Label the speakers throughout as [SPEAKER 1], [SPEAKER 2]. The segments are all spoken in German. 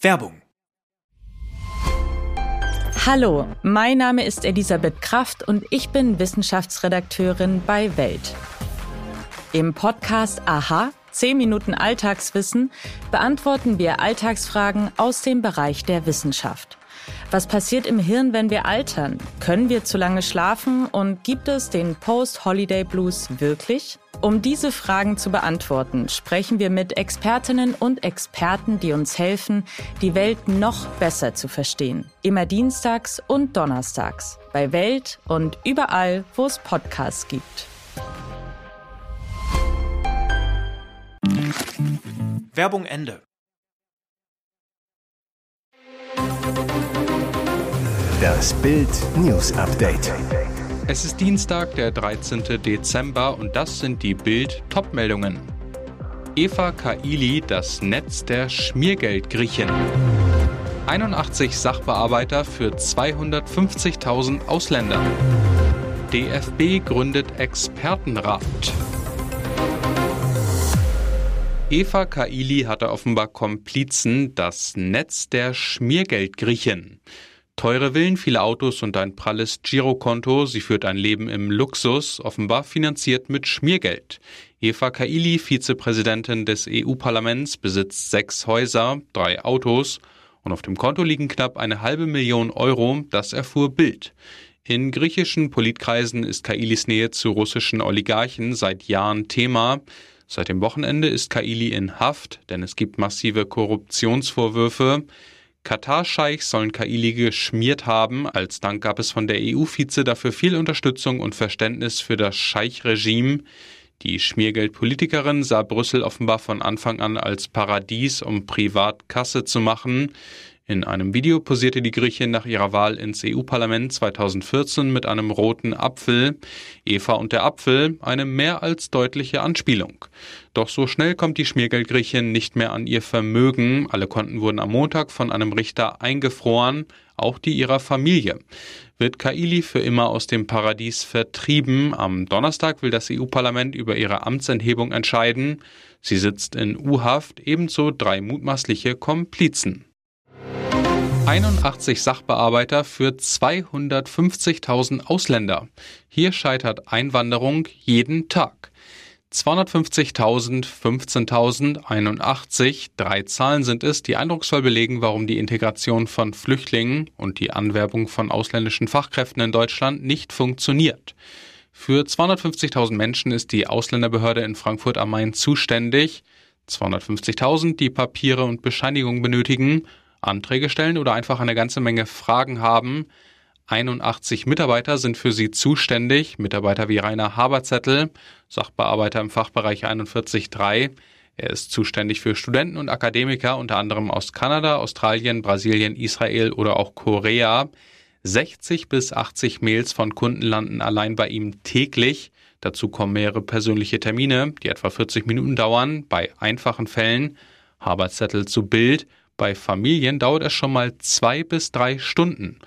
[SPEAKER 1] Werbung.
[SPEAKER 2] Hallo, mein Name ist Elisabeth Kraft und ich bin Wissenschaftsredakteurin bei Welt. Im Podcast Aha, 10 Minuten Alltagswissen, beantworten wir Alltagsfragen aus dem Bereich der Wissenschaft. Was passiert im Hirn, wenn wir altern? Können wir zu lange schlafen und gibt es den Post-Holiday Blues wirklich? Um diese Fragen zu beantworten, sprechen wir mit Expertinnen und Experten, die uns helfen, die Welt noch besser zu verstehen. Immer dienstags und donnerstags bei Welt und überall, wo es Podcasts gibt.
[SPEAKER 1] Werbung Ende.
[SPEAKER 3] Das Bild News Update.
[SPEAKER 4] Es ist Dienstag, der 13. Dezember und das sind die Bild Topmeldungen. Eva Kaili, das Netz der Schmiergeldgriechen. 81 Sachbearbeiter für 250.000 Ausländer. DFB gründet Expertenrat. Eva Kaili hatte offenbar Komplizen, das Netz der Schmiergeldgriechen. Teure Villen, viele Autos und ein pralles Girokonto. Sie führt ein Leben im Luxus, offenbar finanziert mit Schmiergeld. Eva Kaili, Vizepräsidentin des EU-Parlaments, besitzt sechs Häuser, drei Autos und auf dem Konto liegen knapp eine halbe Million Euro, das erfuhr Bild. In griechischen Politkreisen ist Kailis Nähe zu russischen Oligarchen seit Jahren Thema. Seit dem Wochenende ist Kaili in Haft, denn es gibt massive Korruptionsvorwürfe. Katar-Scheichs sollen Kaili geschmiert haben. Als Dank gab es von der EU-Vize dafür viel Unterstützung und Verständnis für das Scheich-Regime. Die Schmiergeldpolitikerin sah Brüssel offenbar von Anfang an als Paradies, um privat Kasse zu machen. In einem Video posierte die Griechin nach ihrer Wahl ins EU-Parlament 2014 mit einem roten Apfel. Eva und der Apfel, eine mehr als deutliche Anspielung. Doch so schnell kommt die Schmiergeldgriechin nicht mehr an ihr Vermögen. Alle Konten wurden am Montag von einem Richter eingefroren, auch die ihrer Familie. Wird Kaili für immer aus dem Paradies vertrieben? Am Donnerstag will das EU-Parlament über ihre Amtsenthebung entscheiden. Sie sitzt in U-Haft, ebenso drei mutmaßliche Komplizen. 81 Sachbearbeiter für 250.000 Ausländer. Hier scheitert Einwanderung jeden Tag. 250.000, 15.000, 81, drei Zahlen sind es, die eindrucksvoll belegen, warum die Integration von Flüchtlingen und die Anwerbung von ausländischen Fachkräften in Deutschland nicht funktioniert. Für 250.000 Menschen ist die Ausländerbehörde in Frankfurt am Main zuständig. 250.000, die Papiere und Bescheinigungen benötigen Anträge stellen oder einfach eine ganze Menge Fragen haben. 81 Mitarbeiter sind für sie zuständig, Mitarbeiter wie Rainer Haberzettel, Sachbearbeiter im Fachbereich 41.3. Er ist zuständig für Studenten und Akademiker, unter anderem aus Kanada, Australien, Brasilien, Israel oder auch Korea. 60 bis 80 Mails von Kunden landen allein bei ihm täglich. Dazu kommen mehrere persönliche Termine, die etwa 40 Minuten dauern, bei einfachen Fällen. Haberzettel zu Bild. Bei Familien dauert es schon mal zwei bis drei Stunden.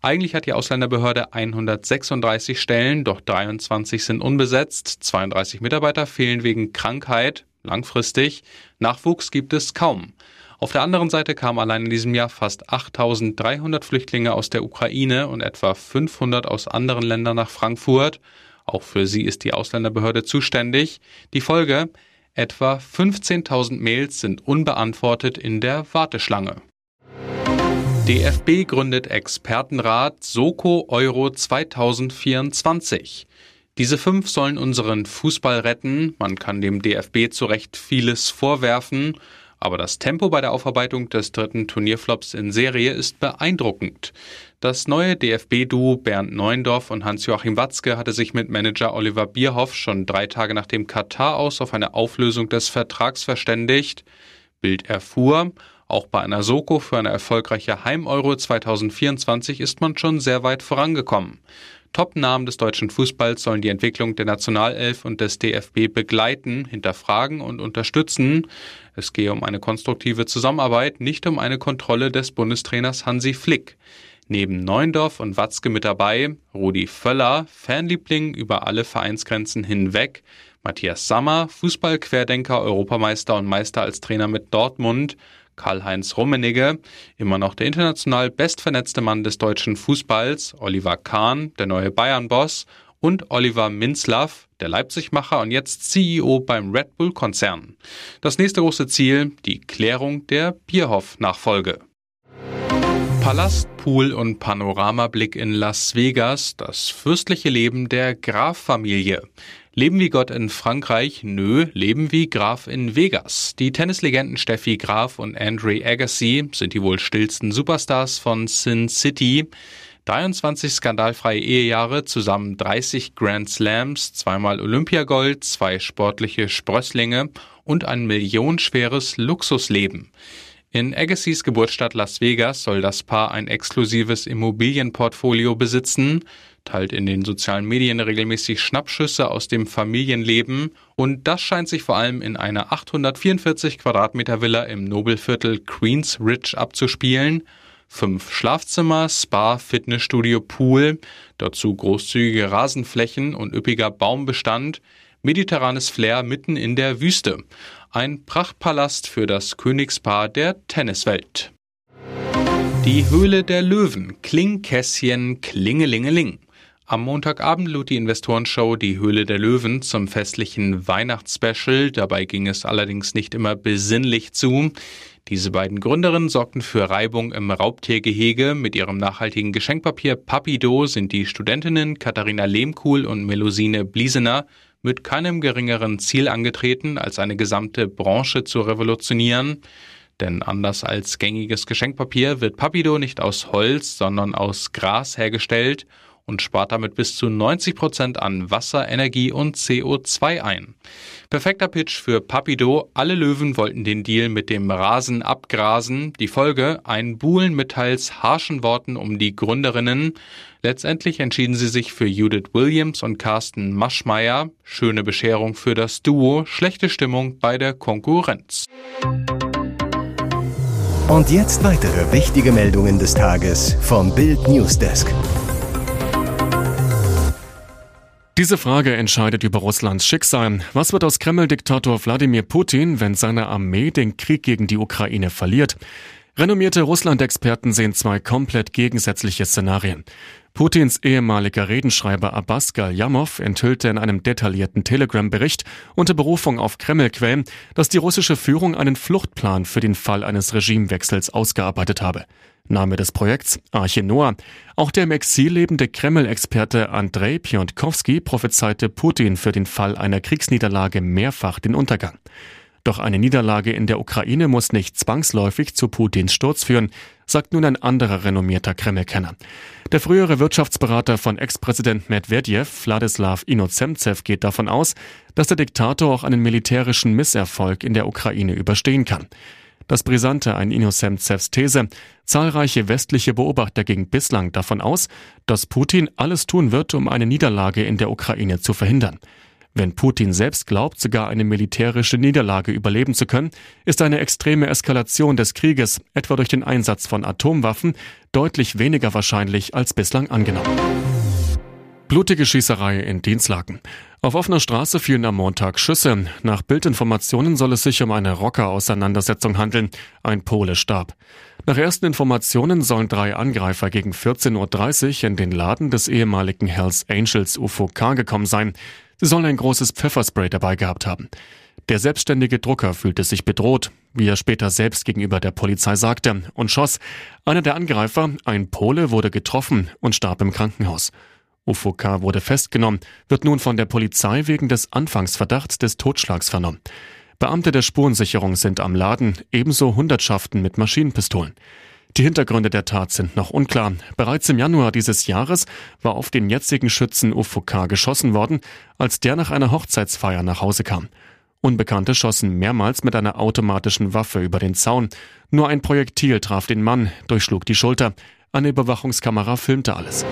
[SPEAKER 4] Eigentlich hat die Ausländerbehörde 136 Stellen, doch 23 sind unbesetzt, 32 Mitarbeiter fehlen wegen Krankheit, langfristig, Nachwuchs gibt es kaum. Auf der anderen Seite kamen allein in diesem Jahr fast 8300 Flüchtlinge aus der Ukraine und etwa 500 aus anderen Ländern nach Frankfurt. Auch für sie ist die Ausländerbehörde zuständig. Die Folge, Etwa 15.000 Mails sind unbeantwortet in der Warteschlange. DFB gründet Expertenrat Soko Euro 2024. Diese fünf sollen unseren Fußball retten. Man kann dem DFB zu Recht vieles vorwerfen. Aber das Tempo bei der Aufarbeitung des dritten Turnierflops in Serie ist beeindruckend. Das neue DFB-Duo Bernd Neuendorf und Hans-Joachim Watzke hatte sich mit Manager Oliver Bierhoff schon drei Tage nach dem Katar aus auf eine Auflösung des Vertrags verständigt. Bild erfuhr, auch bei einer Soko für eine erfolgreiche Heim-Euro 2024 ist man schon sehr weit vorangekommen. Top-Namen des deutschen Fußballs sollen die Entwicklung der Nationalelf und des DFB begleiten, hinterfragen und unterstützen. Es gehe um eine konstruktive Zusammenarbeit, nicht um eine Kontrolle des Bundestrainers Hansi Flick. Neben Neuendorf und Watzke mit dabei Rudi Völler, Fanliebling über alle Vereinsgrenzen hinweg, Matthias Sammer, Fußballquerdenker, Europameister und Meister als Trainer mit Dortmund, Karl-Heinz Rummenigge, immer noch der international bestvernetzte Mann des deutschen Fußballs, Oliver Kahn, der neue Bayern-Boss und Oliver Minzlaff, der Leipzigmacher und jetzt CEO beim Red Bull-Konzern. Das nächste große Ziel, die Klärung der Bierhoff-Nachfolge. Palast, Pool und Panoramablick in Las Vegas, das fürstliche Leben der Graf-Familie. Leben wie Gott in Frankreich? Nö, leben wie Graf in Vegas. Die Tennislegenden Steffi Graf und Andre Agassi sind die wohl stillsten Superstars von Sin City. 23 skandalfreie Ehejahre, zusammen 30 Grand Slams, zweimal Olympiagold, zwei sportliche Sprösslinge und ein millionenschweres Luxusleben. In Agassiz Geburtsstadt Las Vegas soll das Paar ein exklusives Immobilienportfolio besitzen, teilt in den sozialen Medien regelmäßig Schnappschüsse aus dem Familienleben und das scheint sich vor allem in einer 844 Quadratmeter Villa im Nobelviertel Queens Ridge abzuspielen. Fünf Schlafzimmer, Spa, Fitnessstudio, Pool, dazu großzügige Rasenflächen und üppiger Baumbestand, mediterranes Flair mitten in der Wüste. Ein Prachtpalast für das Königspaar der Tenniswelt. Die Höhle der Löwen, Klingkässchen, Klingelingeling. Am Montagabend lud die Investorenshow Die Höhle der Löwen zum festlichen Weihnachtsspecial. Dabei ging es allerdings nicht immer besinnlich zu. Diese beiden Gründerinnen sorgten für Reibung im Raubtiergehege. Mit ihrem nachhaltigen Geschenkpapier Papido sind die Studentinnen Katharina Lehmkuhl und Melusine Bliesener mit keinem geringeren Ziel angetreten, als eine gesamte Branche zu revolutionieren. Denn anders als gängiges Geschenkpapier wird Papido nicht aus Holz, sondern aus Gras hergestellt und spart damit bis zu 90 Prozent an Wasser, Energie und CO2 ein. Perfekter Pitch für Papido. Alle Löwen wollten den Deal mit dem Rasen abgrasen. Die Folge? Ein Buhlen mit teils harschen Worten um die Gründerinnen. Letztendlich entschieden sie sich für Judith Williams und Carsten Maschmeyer. Schöne Bescherung für das Duo, schlechte Stimmung bei der Konkurrenz.
[SPEAKER 3] Und jetzt weitere wichtige Meldungen des Tages vom Bild Newsdesk.
[SPEAKER 5] Diese Frage entscheidet über Russlands Schicksal. Was wird aus Kreml-Diktator Wladimir Putin, wenn seine Armee den Krieg gegen die Ukraine verliert? Renommierte Russland-Experten sehen zwei komplett gegensätzliche Szenarien. Putins ehemaliger Redenschreiber Abbas Galyamov enthüllte in einem detaillierten Telegram-Bericht unter Berufung auf Kreml-Quellen, dass die russische Führung einen Fluchtplan für den Fall eines Regimewechsels ausgearbeitet habe. Name des Projekts Arche Noah. Auch der im Exil lebende Kreml-Experte Andrei Piontkowski prophezeite Putin für den Fall einer Kriegsniederlage mehrfach den Untergang. Doch eine Niederlage in der Ukraine muss nicht zwangsläufig zu Putins Sturz führen, sagt nun ein anderer renommierter Kreml-Kenner. Der frühere Wirtschaftsberater von Ex-Präsident Medvedev, Wladislav Inozemtsev, geht davon aus, dass der Diktator auch einen militärischen Misserfolg in der Ukraine überstehen kann. Das Brisante an Innocentsevs These. Zahlreiche westliche Beobachter gingen bislang davon aus, dass Putin alles tun wird, um eine Niederlage in der Ukraine zu verhindern. Wenn Putin selbst glaubt, sogar eine militärische Niederlage überleben zu können, ist eine extreme Eskalation des Krieges, etwa durch den Einsatz von Atomwaffen, deutlich weniger wahrscheinlich als bislang angenommen. Blutige Schießerei in Dienstlaken. Auf offener Straße fielen am Montag Schüsse. Nach Bildinformationen soll es sich um eine Rocker-Auseinandersetzung handeln. Ein Pole starb. Nach ersten Informationen sollen drei Angreifer gegen 14.30 Uhr in den Laden des ehemaligen Hells Angels UFOK gekommen sein. Sie sollen ein großes Pfefferspray dabei gehabt haben. Der selbstständige Drucker fühlte sich bedroht, wie er später selbst gegenüber der Polizei sagte, und schoss. Einer der Angreifer, ein Pole, wurde getroffen und starb im Krankenhaus. Ufuk wurde festgenommen, wird nun von der Polizei wegen des Anfangsverdachts des Totschlags vernommen. Beamte der Spurensicherung sind am Laden, ebenso Hundertschaften mit Maschinenpistolen. Die Hintergründe der Tat sind noch unklar. Bereits im Januar dieses Jahres war auf den jetzigen Schützen Ufuk geschossen worden, als der nach einer Hochzeitsfeier nach Hause kam. Unbekannte schossen mehrmals mit einer automatischen Waffe über den Zaun. Nur ein Projektil traf den Mann, durchschlug die Schulter. Eine Überwachungskamera filmte alles.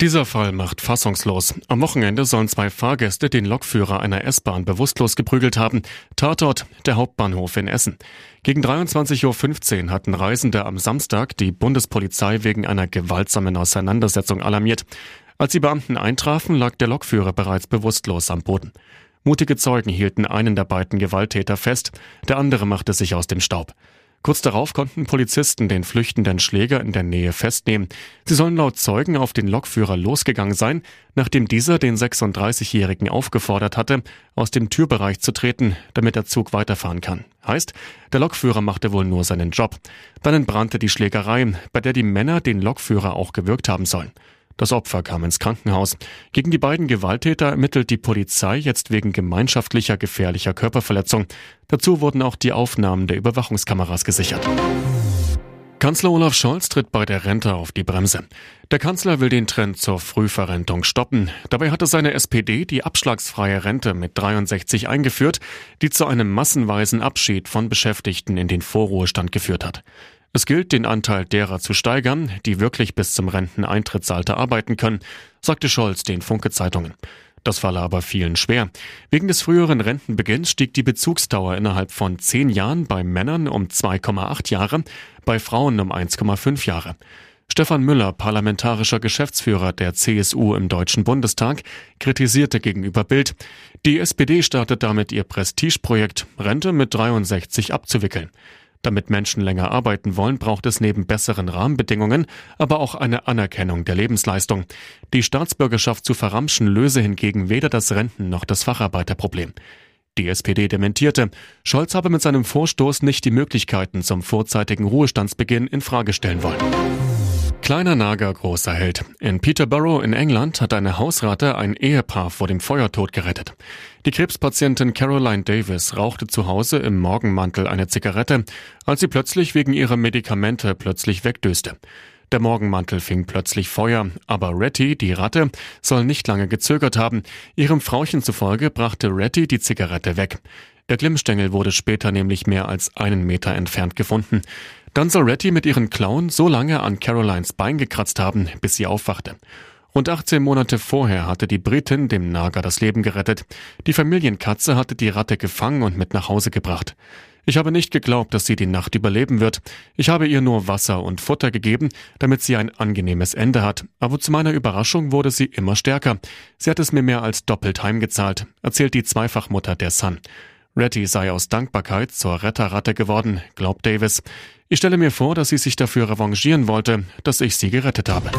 [SPEAKER 5] Dieser Fall macht fassungslos. Am Wochenende sollen zwei Fahrgäste den Lokführer einer S-Bahn bewusstlos geprügelt haben. Tatort, der Hauptbahnhof in Essen. Gegen 23.15 Uhr hatten Reisende am Samstag die Bundespolizei wegen einer gewaltsamen Auseinandersetzung alarmiert. Als die Beamten eintrafen, lag der Lokführer bereits bewusstlos am Boden. Mutige Zeugen hielten einen der beiden Gewalttäter fest, der andere machte sich aus dem Staub. Kurz darauf konnten Polizisten den flüchtenden Schläger in der Nähe festnehmen. Sie sollen laut Zeugen auf den Lokführer losgegangen sein, nachdem dieser den 36-Jährigen aufgefordert hatte, aus dem Türbereich zu treten, damit der Zug weiterfahren kann. Heißt, der Lokführer machte wohl nur seinen Job. Dann entbrannte die Schlägerei, bei der die Männer den Lokführer auch gewürgt haben sollen. Das Opfer kam ins Krankenhaus. Gegen die beiden Gewalttäter ermittelt die Polizei jetzt wegen gemeinschaftlicher gefährlicher Körperverletzung. Dazu wurden auch die Aufnahmen der Überwachungskameras gesichert. Kanzler Olaf Scholz tritt bei der Rente auf die Bremse. Der Kanzler will den Trend zur Frühverrentung stoppen. Dabei hatte seine SPD die abschlagsfreie Rente mit 63 eingeführt, die zu einem massenweisen Abschied von Beschäftigten in den Vorruhestand geführt hat. Es gilt, den Anteil derer zu steigern, die wirklich bis zum Renteneintrittsalter arbeiten können, sagte Scholz den Funke-Zeitungen. Das falle aber vielen schwer. Wegen des früheren Rentenbeginns stieg die Bezugsdauer innerhalb von zehn Jahren bei Männern um 2,8 Jahre, bei Frauen um 1,5 Jahre. Stefan Müller, parlamentarischer Geschäftsführer der CSU im Deutschen Bundestag, kritisierte gegenüber Bild, die SPD startet damit ihr Prestigeprojekt, Rente mit 63 abzuwickeln. Damit Menschen länger arbeiten wollen, braucht es neben besseren Rahmenbedingungen aber auch eine Anerkennung der Lebensleistung. Die Staatsbürgerschaft zu verramschen löse hingegen weder das Renten- noch das Facharbeiterproblem. Die SPD dementierte, Scholz habe mit seinem Vorstoß nicht die Möglichkeiten zum vorzeitigen Ruhestandsbeginn in Frage stellen wollen. Kleiner Nager, großer Held. In Peterborough in England hat eine Hausratte ein Ehepaar vor dem Feuertod gerettet. Die Krebspatientin Caroline Davis rauchte zu Hause im Morgenmantel eine Zigarette, als sie plötzlich wegen ihrer Medikamente plötzlich wegdöste. Der Morgenmantel fing plötzlich Feuer, aber Retty, die Ratte, soll nicht lange gezögert haben. Ihrem Frauchen zufolge brachte Retty die Zigarette weg. Der Glimmstängel wurde später nämlich mehr als einen Meter entfernt gefunden. Dann soll Retty mit ihren Klauen so lange an Carolines Bein gekratzt haben, bis sie aufwachte. Rund 18 Monate vorher hatte die Britin dem Nager das Leben gerettet. Die Familienkatze hatte die Ratte gefangen und mit nach Hause gebracht. Ich habe nicht geglaubt, dass sie die Nacht überleben wird. Ich habe ihr nur Wasser und Futter gegeben, damit sie ein angenehmes Ende hat. Aber zu meiner Überraschung wurde sie immer stärker. Sie hat es mir mehr als doppelt heimgezahlt, erzählt die Zweifachmutter der Sun. Retty sei aus Dankbarkeit zur Retterratte geworden, glaubt Davis. Ich stelle mir vor, dass sie sich dafür revanchieren wollte, dass ich sie gerettet habe.